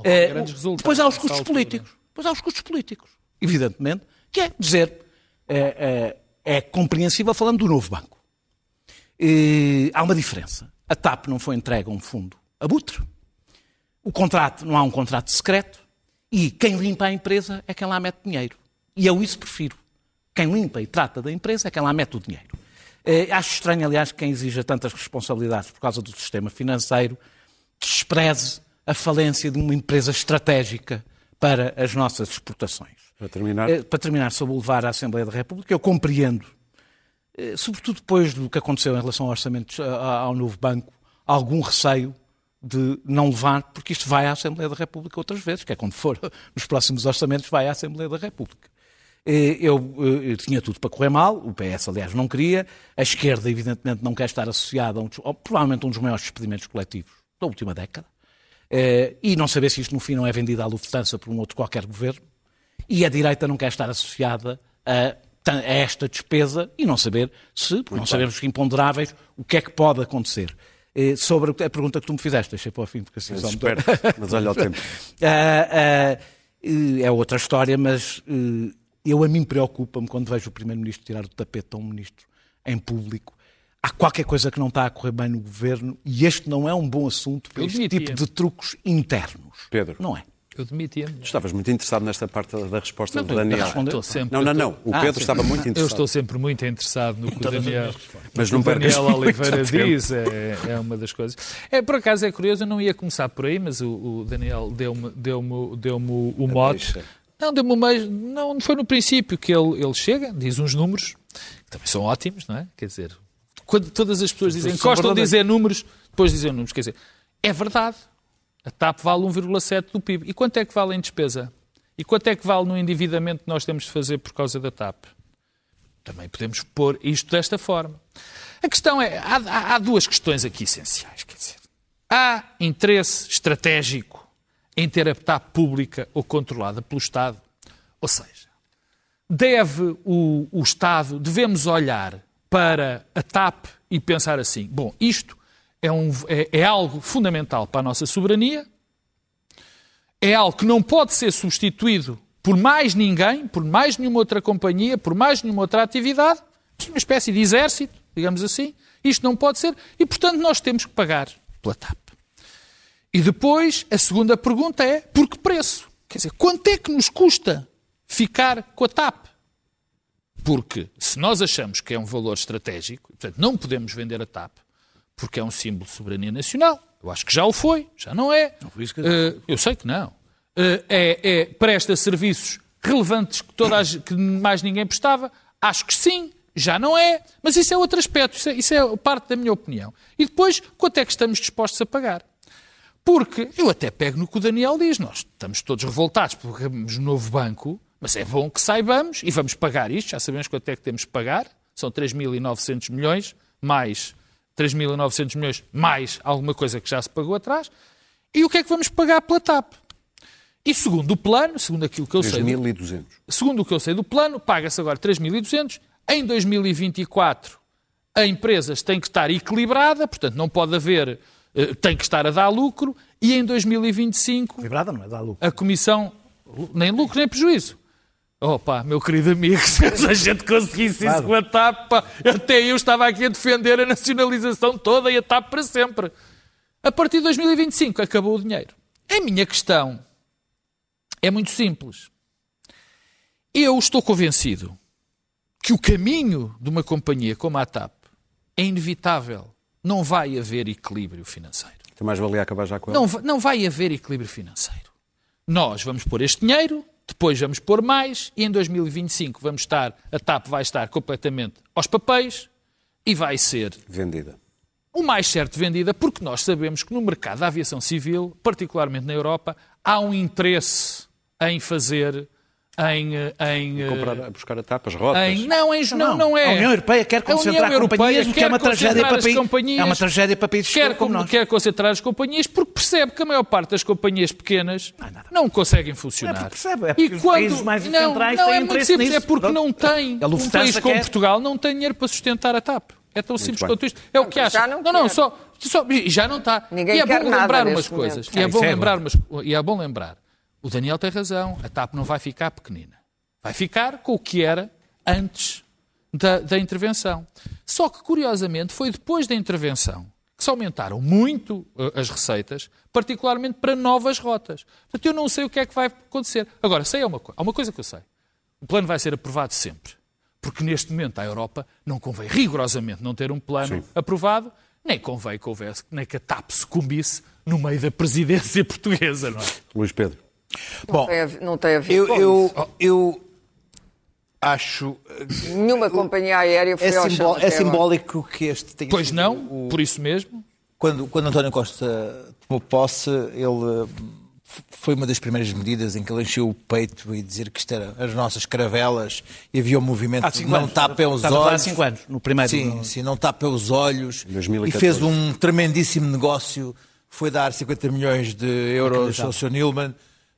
tem Eh, grandes resultados depois há os custos altura. políticos. Depois há os custos políticos, evidentemente, que é dizer, eh, eh, é compreensível falando do novo banco. Eh, há uma diferença. A TAP não foi entregue a um fundo abutre. O contrato, não há um contrato secreto. E quem limpa a empresa é quem lá mete dinheiro. E eu isso prefiro. Quem limpa e trata da empresa é quem lá mete o dinheiro. Eh, acho estranho, aliás, que quem exija tantas responsabilidades por causa do sistema financeiro despreze a falência de uma empresa estratégica para as nossas exportações. Para terminar, Eh, Para terminar, sobre o levar à Assembleia da República, eu compreendo, eh, sobretudo depois do que aconteceu em relação ao orçamento, ao novo banco, algum receio de não levar, porque isto vai à Assembleia da República outras vezes, que é quando for nos próximos orçamentos, vai à Assembleia da República. Eh, Eu, eh, eu tinha tudo para correr mal, o PS, aliás, não queria, a esquerda, evidentemente, não quer estar associada a um, provavelmente um dos maiores despedimentos coletivos da última década, Eh, e não saber se isto no fim não é vendido à Lufthansa por um outro qualquer governo, e a direita não quer estar associada a, a esta despesa e não saber se, por não sabermos os imponderáveis, o que é que pode acontecer. Sobre a pergunta que tu me fizeste, deixei para o fim, porque assim me espero, mas olha o tempo. Ah, ah, é outra história, mas eu a mim preocupa-me quando vejo o Primeiro-Ministro tirar o tapete a um ministro em público. Há qualquer coisa que não está a correr bem no governo e este não é um bom assunto para Eu este demitia. tipo de truques internos. Pedro. Não é? Eu demitia-me. Estavas muito interessado nesta parte da resposta Não, do Daniel. Estou sempre, Não, não, não. O Ah, Pedro sim. estava muito Eu interessado. estou sempre muito interessado no que o Daniel, Mas não o Daniel Oliveira tempo. diz, é, é uma das coisas. É, por acaso é curioso, eu não ia começar por aí, mas o, o Daniel deu-me deu deu o mote. deixa. Não, deu-me o meio, não foi no princípio que ele, ele chega, diz uns números, que também são ótimos, não é? Quer dizer, quando todas as pessoas dizem, gostam de dizer números, depois dizem números, quer dizer, é verdade. A TAP vale 1,7 do PIB. E quanto é que vale em despesa? E quanto é que vale no endividamento que nós temos de fazer por causa da TAP? Também podemos pôr isto desta forma. A questão é, há, há- há duas questões aqui essenciais. Quer dizer, há interesse estratégico em ter a TAP pública ou controlada pelo Estado? Ou seja, deve o, o Estado, devemos olhar para a TAP e pensar assim: bom, isto é, um- é- é algo fundamental para a nossa soberania, é algo que não pode ser substituído por mais ninguém, por mais nenhuma outra companhia, por mais nenhuma outra atividade, uma espécie de exército, digamos assim. Isto não pode ser e, portanto, nós temos que pagar pela TAP. E depois, a segunda pergunta é: por que preço? Quer dizer, quanto é que nos custa ficar com a TAP? Porque se nós achamos que é um valor estratégico, portanto, não podemos vender a TAP, porque é um símbolo de soberania nacional, eu acho que já o foi, já não é. foi isso que eu Eh, eu sei que não. Eh, é, é- presta serviços relevantes que, toda a, que mais ninguém prestava? Acho que sim, já não é. Mas isso é outro aspecto, isso é, isso é parte da minha opinião. E depois, quanto é que estamos dispostos a pagar? Porque eu até pego no que o Daniel diz. Nós estamos todos revoltados porque temos um novo banco, mas é bom que saibamos e vamos pagar isto. Já sabemos quanto é que temos que pagar. São 3.900 milhões, mais 3.900 milhões, mais alguma coisa que já se pagou atrás. E o que é que vamos pagar pela TAP? E segundo o plano, segundo aquilo que eu sei, do- 3.200. segundo o que eu sei do plano, paga-se agora 3.200. Em 2024, a empresa tem que estar equilibrada, portanto, não pode haver, tem que estar a dar lucro. E em 2025, Librada não é dar lucro. a Comissão, nem lucro nem prejuízo. Opa, meu querido amigo, se a gente conseguisse isso com a TAP, pá, até eu estava aqui a defender a nacionalização toda e a TAP para sempre. A partir de 2025 acabou o dinheiro. A minha questão é muito simples. Eu estou convencido que o caminho de uma companhia como a TAP é inevitável. Não vai haver equilíbrio financeiro. Então mais valia acabar já com ela. Não, não vai haver equilíbrio financeiro. Nós vamos pôr este dinheiro, depois vamos pôr mais, e em 2025 vamos estar, a TAP vai estar completamente aos papéis e vai ser Vendida. o mais certo vendida, porque nós sabemos que no mercado da aviação civil, particularmente na Europa, há um interesse em fazer, em... eh, em eh, Comprar, a buscar a tapa, as rotas. em- não, em, não, não é. A União Europeia quer concentrar Europeia companhias, o que é uma tragédia para as países. companhias, É uma tragédia para países quer, como nós. quer concentrar as companhias porque percebe que a maior parte das companhias pequenas não conseguem funcionar. Não é porque percebe, é porque e os quando, países mais não, centrais não têm é muito interesse simples, nisso. é porque não tem. A Um país como quer. Portugal não tem dinheiro para sustentar a TAP. É tão simples bem. quanto isto. É o que Não, acha. já não não, não, só, só- e já não está. Ninguém e é quer bom lembrar umas coisas. E é Ah, bom isso é lembrar umas, e é bom lembrar. O Daniel tem razão. A TAP não vai ficar pequenina. Vai ficar com o que era antes da, da intervenção. Só que, curiosamente, foi depois da intervenção que se aumentaram muito eh, as receitas, particularmente para novas rotas. Portanto, eu não sei o que é que vai acontecer. Agora, sei uma, co- há uma coisa que eu sei. O plano vai ser aprovado sempre. Porque neste momento à Europa não convém rigorosamente não ter um plano Sim. aprovado, nem convém que houvesse, nem que a TAP sucumbisse no meio da presidência portuguesa, não é? Luís Pedro. Bom, Tem a ver- não tem a ver eu, com eu, isso. eu acho. Nenhuma companhia aérea foi É, ao chão é até agora. simbólico que este tenha Pois não, o- por isso mesmo. quando, quando António Costa tomou posse, ele eh, foi uma das primeiras medidas em que ele encheu o peito e dizer que isto eram as nossas caravelas e havia um movimento de cinco não anos. tapem os Estava falar há olhos. cinco anos, no primeiro- Sim, no- sim, não tapem os olhos. 2014. E fez um tremendíssimo negócio. Foi dar 50 milhões de euros ao Sr. Nilman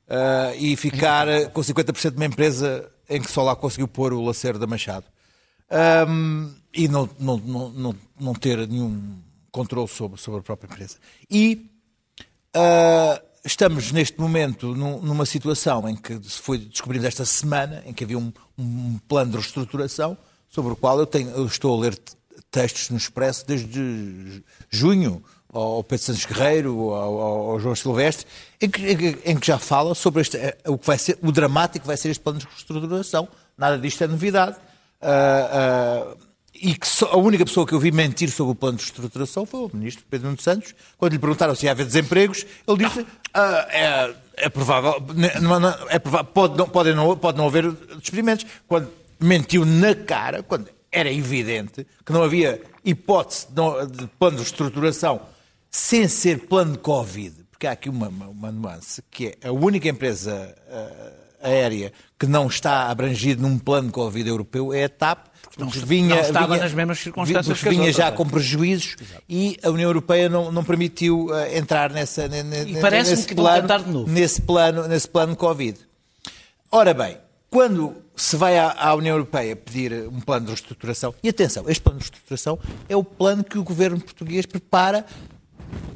ah, e ficar com 50% de uma empresa em que só lá conseguiu pôr o Lacerda Machado. Ahm, e não, não, não, não, ter nenhum controle sobre, sobre a própria empresa. E ah, estamos neste momento num- numa situação em que se foi descobrimos esta semana, em que havia um, um plano de reestruturação sobre o qual eu, tenho, eu estou a ler te- textos no Expresso desde ju- junho ao Pedro Santos Guerreiro, ao, ao- João Silvestre, em que, em que- já fala sobre este, eh, o que vai ser, o dramático que vai ser este plano de reestruturação. Nada disto é novidade. Ah, ah, e que só- a única pessoa que eu vi mentir sobre o plano de reestruturação foi o ministro Pedro Nuno Santos. Quando lhe perguntaram se ia haver desempregos, ele disse "Ah, é, é provável, não- é provável pode, não, pode, não, pode não haver despedimentos. Quando mentiu na cara, quando era evidente que não havia hipótese de, de plano de reestruturação sem ser plano Covid, porque há aqui uma, uma, nuance, que é a única empresa ah, aérea que não está abrangida num plano Covid europeu é a TAP, não vinha, não estava vinha- nas mesmas circunstâncias vinha já é. com prejuízos e a União Europeia não, não permitiu eh, entrar nessa, ne- ne- parece-me nesse plano, nesse plano, nesse plano Covid. Ora bem, quando se vai à, à União Europeia pedir um plano de reestruturação, e atenção, este plano de reestruturação é o plano que o governo português prepara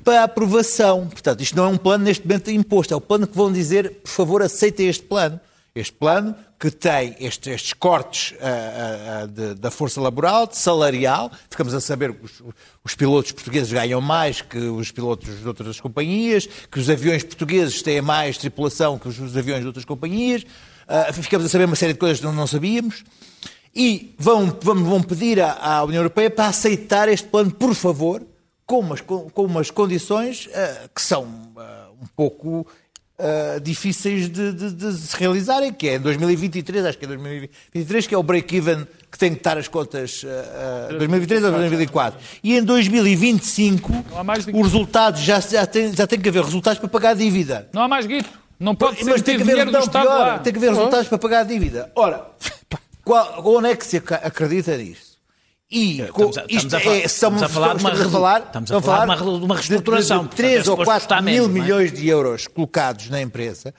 para aprovação. Portanto, isto não é um plano neste momento imposto, é o plano que vão dizer, por favor, aceitem este plano. Este plano que tem estes, estes cortes ah, ah, de- da força laboral, salarial, ficamos a saber que os, os pilotos portugueses ganham mais que os pilotos de outras companhias, que os aviões portugueses têm mais tripulação que os, os aviões de outras companhias, ah, ficamos a saber uma série de coisas que não, não sabíamos, e vão, vão, vão pedir à, à União Europeia para aceitar este plano, por favor, com umas, com, com umas condições ah, que são ah, um pouco ah, difíceis de, de- de se realizarem, que é em 2023, acho que é 2023, que é o break-even que tem que estar as contas ah, 2023 ou 2024. E em 2025 há mais de- os resultados, já, já, tem, já tem que haver resultados para pagar a dívida. Não há mais guito. Não pode ser Mas tem que haver, dinheiro do não, Estado pior, lá. tem que haver resultados para pagar a dívida. Ora, qual, onde é que se acredita nisto? E co- Estamos a- isto estamos a é, estamos a falar de uma estamos a falar, estamos a falar de uma- reestruturação. de, de 3 Portanto, é ou suposto 4 custar mil menos, é? milhões de euros colocados na empresa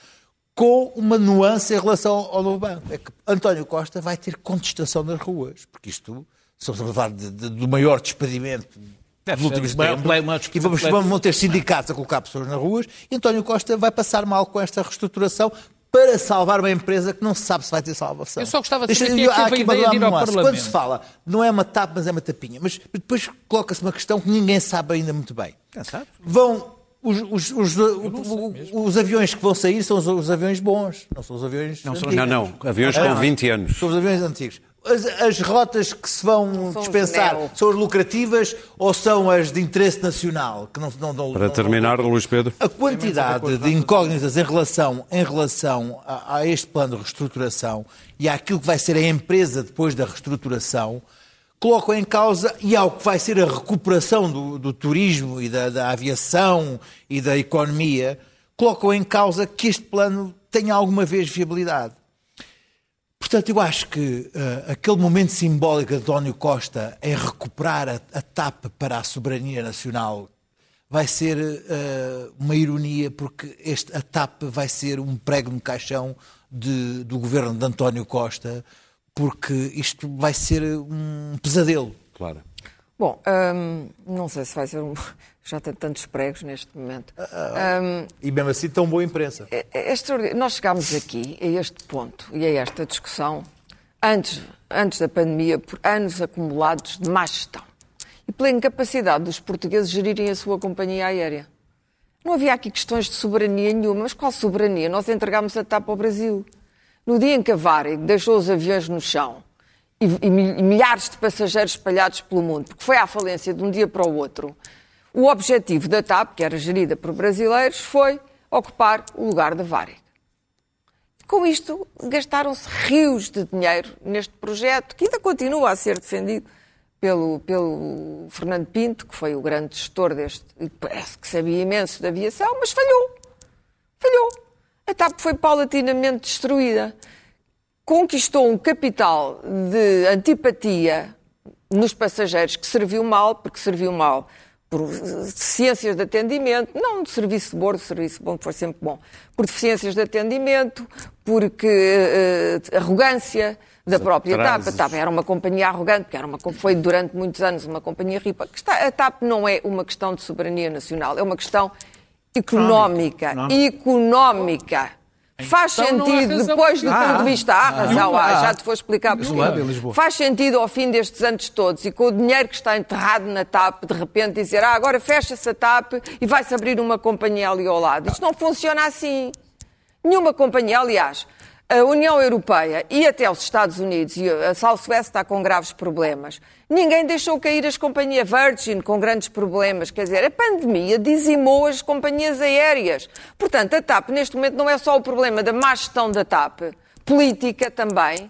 com uma nuance em relação ao novo banco. É que António Costa vai ter contestação nas ruas, porque isto, estamos a falar de- de- do maior despedimento dos últimos tempos, e vamos, vamos ter sindicatos a colocar pessoas nas ruas, e António Costa vai passar mal com esta reestruturação para salvar uma empresa que não se sabe se vai ter salvação. Eu só gostava de Deixa- saber quem é que há teve a aqui uma ideia de ir ao nuance. Quando Parlamento. se fala, não é uma tapa, mas é uma tapinha, mas depois coloca-se uma questão que ninguém sabe ainda muito bem. Vão. Os, os, os, os aviões que vão sair são os, os aviões bons, não são os aviões antigos. Não, não, aviões com Ah, 20 anos. São os aviões antigos. As, as rotas que se vão São dispensar são as lucrativas ou são as de interesse nacional? Que não, não, não, Para não- terminar, Luís Pedro. a quantidade de incógnitas em relação, em relação a, a este plano de reestruturação e àquilo que vai ser a empresa depois da reestruturação colocam em causa, e ao que vai ser a recuperação do, do turismo e da, da aviação e da economia, colocam em causa que este plano tenha alguma vez viabilidade. Portanto, eu acho que eh, aquele momento simbólico de António Costa em recuperar a, a TAP para a soberania nacional vai ser eh, uma ironia, porque este, a TAP vai ser um prego no caixão de- do governo de António Costa, porque isto vai ser um pesadelo. Claro. Bom, hum, não sei se vai ser um. Já tem tantos pregos neste momento. Hum, E mesmo assim, tão boa imprensa. é, é extraordinário. Nós chegámos aqui, a este ponto e a esta discussão, antes, antes da pandemia, por anos acumulados de má gestão e pela incapacidade dos portugueses gerirem a sua companhia aérea. Não havia aqui questões de soberania nenhuma, mas qual soberania? Nós entregámos a TAP ao Brasil. No dia em que a Varig deixou os aviões no chão e, mi- milhares de passageiros espalhados pelo mundo, porque foi à falência de um dia para o outro, o objetivo da TAP, que era gerida por brasileiros, foi ocupar o lugar da Varig. Com isto, gastaram-se rios de dinheiro neste projeto, que ainda continua a ser defendido pelo, pelo Fernando Pinto, que foi o grande gestor deste, e parece que sabia imenso da aviação, mas falhou. Falhou. A TAP foi paulatinamente destruída. Conquistou um capital de antipatia nos passageiros que serviu mal, porque serviu mal por deficiências de atendimento, não de serviço de bordo, serviço bom que foi sempre bom, por deficiências de atendimento, porque uh, arrogância da própria TAP. A TAP era uma companhia arrogante, que era uma, foi durante muitos anos uma companhia ripa. A TAP não é uma questão de soberania nacional, é uma questão económica. Económica. Faz Então, sentido, depois do ponto de vista, há razão, há, já te vou explicar porquê. Faz sentido ao fim destes anos todos e com o dinheiro que está enterrado na TAP, de repente dizer, ah, agora fecha-se a TAP e vai-se abrir uma companhia ali ao lado. Isto não funciona assim. Nenhuma companhia, aliás, a União Europeia e até os Estados Unidos, e a Southwest está com graves problemas, ninguém deixou cair as companhias Virgin com grandes problemas. Quer dizer, a pandemia dizimou as companhias aéreas. Portanto, a TAP neste momento não é só o problema da má gestão da TAP, política também,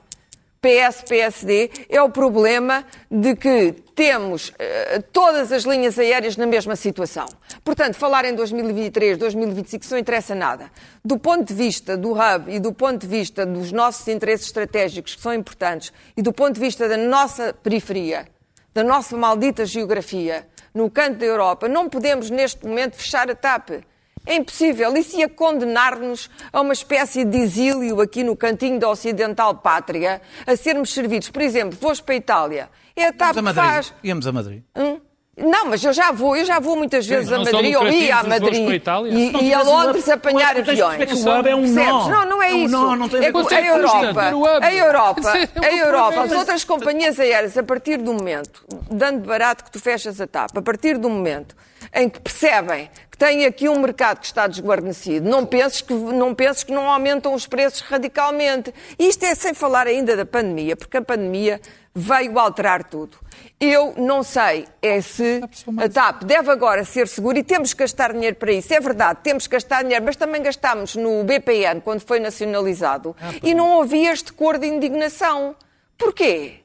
PS, PSD, é o problema de que temos eh, todas as linhas aéreas na mesma situação. Portanto, falar em 2023, 2025 isso não interessa nada. Do ponto de vista do hub e do ponto de vista dos nossos interesses estratégicos, que são importantes, e do ponto de vista da nossa periferia, da nossa maldita geografia, no canto da Europa, não podemos neste momento fechar a TAP. É impossível. Isso ia condenar-nos a uma espécie de exílio aqui no cantinho da Ocidental Pátria, a sermos servidos. Por exemplo, vou para a Itália. É a TAP Íamos a que Madrid. faz. Íamos a Madrid. Hum? Não, mas eu já vou, eu já vou muitas vezes a não são Madrid, ou ia a Madrid a e, não e a Londres apanhar aviões. o hub é um nó. Não, não é É isso. não tem a é a é Europa, a Europa, é uma a Europa, as outras companhias aéreas, a partir do momento, dando barato que tu fechas a TAP, a partir do momento em que percebem tem aqui um mercado que está desguarnecido, não penses que não, penses que não aumentam os preços radicalmente. E isto é sem falar ainda da pandemia, porque a pandemia veio alterar tudo. Eu não sei é se a TAP deve agora ser segura e temos que gastar dinheiro para isso. É verdade, temos que gastar dinheiro, mas também gastámos no BPN quando foi nacionalizado e não havia este cor de indignação. Porquê?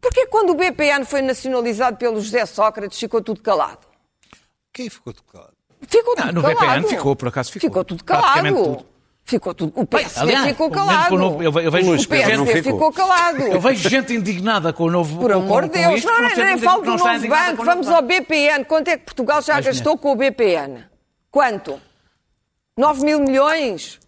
Porque quando o BPN foi nacionalizado pelo José Sócrates ficou tudo calado? Quem ficou tocado? Ficou tudo Não, no calado. BPN ficou, por acaso ficou. Ficou tudo calado. tudo. Ficou tudo. O PSD Aliás, ficou calado. novo- eu eu vejo- o PSD não ficou. ficou calado. Eu vejo gente indignada com o novo. Por amor de Deus, isto, não, que nem, sei nem falo que do não novo banco. Vamos ao BPN. Quanto é que Portugal já Imagina. gastou com o BPN? Quanto? 9 mil milhões?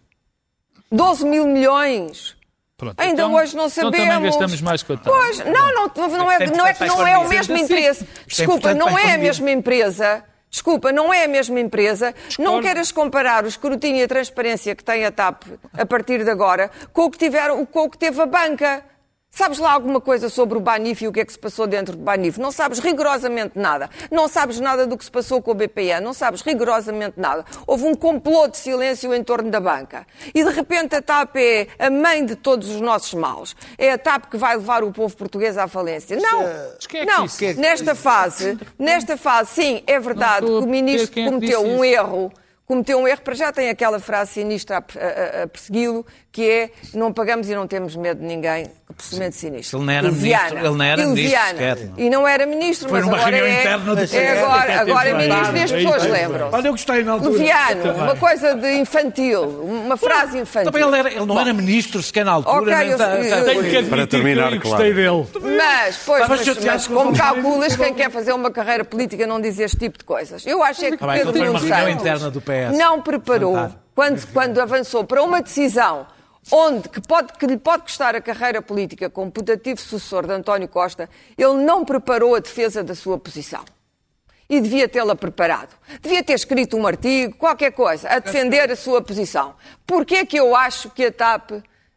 12 mil milhões? Pronto, Ainda então- hoje não então sabemos. também gastamos mais TAP. Pois, não, não, não, é, é não é que não é o mesmo interesse. É Desculpa, não é a mesma empresa. Desculpa, não é a mesma empresa. Não queiras comparar o escrutínio e a transparência que tem a TAP a partir de agora com o que, tiveram, com o que teve a banca. Sabes lá alguma coisa sobre o Banif e o que é que se passou dentro do Banif? Não sabes rigorosamente nada. Não sabes nada do que se passou com o BPN. Não sabes rigorosamente nada. Houve um complô de silêncio em torno da banca. E de repente a TAP é a mãe de todos os nossos maus. É a TAP que vai levar o povo português à falência. Não, é que não. Nesta fase, nesta fase, sim, é verdade que o ministro é cometeu um erro. Cometeu um erro, para já tem aquela frase sinistra a, a- a persegui-lo, que é não pagamos e não temos medo de ninguém, absolutamente sinistro. Ele não era E ministro, Viana. ele não era ministro sequer. E não era ministro, Foi mas numa agora reunião é, interna do é agora, agora é ministro e as É pessoas lembram. Olha, eu gostei na altura. Viano, uma coisa de infantil, uma frase infantil. Também ele, era- ele não era ministro sequer na altura. Ok, nem eu- tá- eu- tá- eu- Tenho que admitir Para terminar, que eu claro. gostei dele. Mas, pois, mas, mas com como calculas quem quer fazer uma carreira política não diz este tipo de coisas? Eu acho é que bem, Pedro então Nuno reunião Santos não preparou, quando, quando avançou para uma decisão onde que, pode, que lhe pode custar a carreira política como putativo sucessor de António Costa, ele não preparou a defesa da sua posição. E devia tê-la preparado. Devia ter escrito um artigo, qualquer coisa, a defender a sua posição. Porquê é que eu acho que a TAP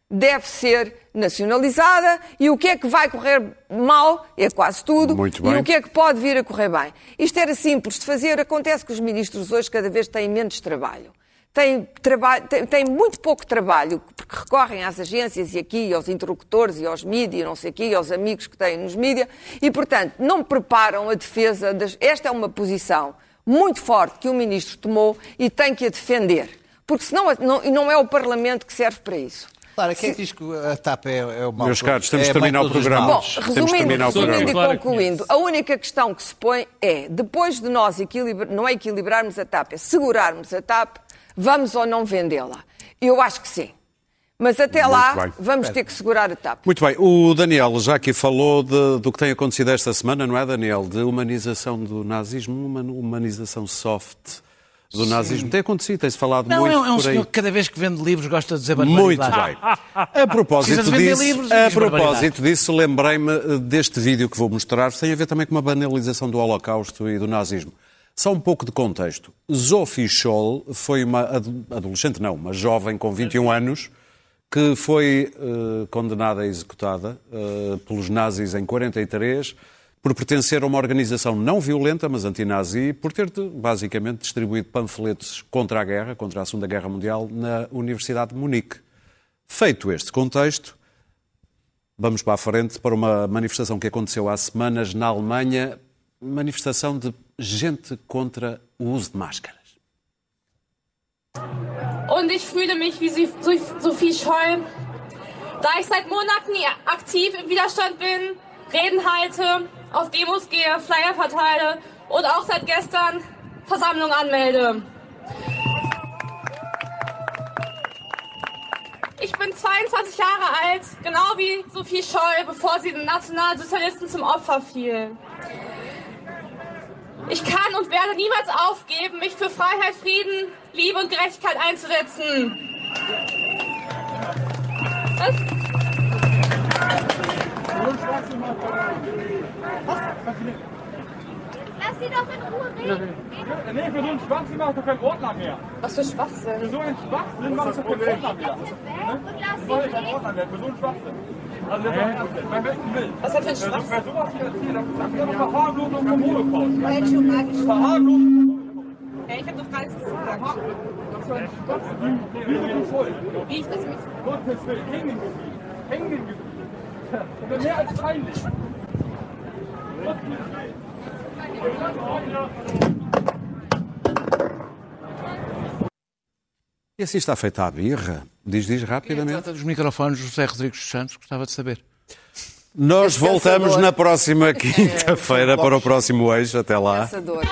deve ser nacionalizada e o que é que vai correr mal, é quase tudo, e o que é que pode vir a correr bem. Isto era simples de fazer, acontece que os ministros hoje cada vez têm menos trabalho. Têm, trabalho, têm, têm muito pouco trabalho, porque recorrem às agências e aqui, aos interlocutores e aos mídias, não sei aqui, aos amigos que têm nos mídias, e, portanto, não preparam a defesa. Das... Esta é uma posição muito forte que o ministro tomou e tem que a defender. Porque senão não, e não é o Parlamento que serve para isso. Claro, quem é que diz que a TAP é, é o mal? Meus caros, temos é de terminar o programa. Bom, resumindo, terminar resumindo e concluindo, a única questão que se põe é, depois de nós equilibra- não é equilibrarmos a TAP, é segurarmos a TAP, vamos ou não vendê-la? Eu acho que sim. Mas até Muito lá, bem. vamos ter que segurar a TAP. Muito bem, o Daniel já aqui falou de- do que tem acontecido esta semana, não é, Daniel? De humanização do nazismo, uma humanização soft do nazismo. Tem acontecido, tem-se falado Não, muito é um, é um por aí. senhor que cada vez que vende livros gosta de dizer Muito barbaridade. bem. A propósito disso, livros a propósito disso, lembrei-me eh, deste vídeo que vou mostrar, tem a ver também com uma banalização do Holocausto e do nazismo. Só um pouco de contexto. Sophie Scholl foi uma ado- adolescente, não, uma jovem com 21 anos, que foi eh, condenada e executada eh, pelos nazis em 43 por pertencer a uma organização não violenta, mas antinazi, por ter basicamente distribuído panfletos contra a guerra, contra a Segunda Guerra Mundial, na Universidade de Munique. Feito este contexto, vamos para a frente para uma manifestação que aconteceu há semanas na Alemanha, manifestação de gente contra o uso de máscaras. Und ich fühle mich wie Sophie Scholl, da ich seit Monaten aktiv im Widerstand bin, Reden halte, auf Demos gehe, Flyer verteile und auch seit gestern Versammlungen anmelde. Ich bin 22 Jahre alt, genau wie Sophie Scholl, bevor sie den Nationalsozialisten zum Opfer fiel. Ich kann und werde niemals aufgeben, mich für Freiheit, Frieden, Liebe und Gerechtigkeit einzusetzen. Was? Lass sie doch in Ruhe reden. Nee, für so einen Schwachsinn mache ich doch keinen Ordner mehr. Was für Schwachsinn. Für so einen Schwachsinn mache ich doch keinen Ordner mehr. Und lass sie reden. Ordner mehr, für so einen Schwachsinn. Also doch beim besten Willen. Was hat für ein Wer Schwachsinn? wer sowas hier erzählt, das ist doch Verharmlosung Holocaust. Entschuldigung. Verharmlosung Ja, ich hab doch gar nichts gesagt. Das ist ein Schwachsinn. Wie ich das mich. Gottes Willen, hängen geblieben. Hängen geblieben. Das mehr als peinlich. E assim está feita a birra? Diz, diz rapidamente. Trata dos microfones do José Rodrigues dos Santos, gostava de saber. Nós Esse voltamos na próxima quinta-feira para o próximo eixo. Até lá. Pensador.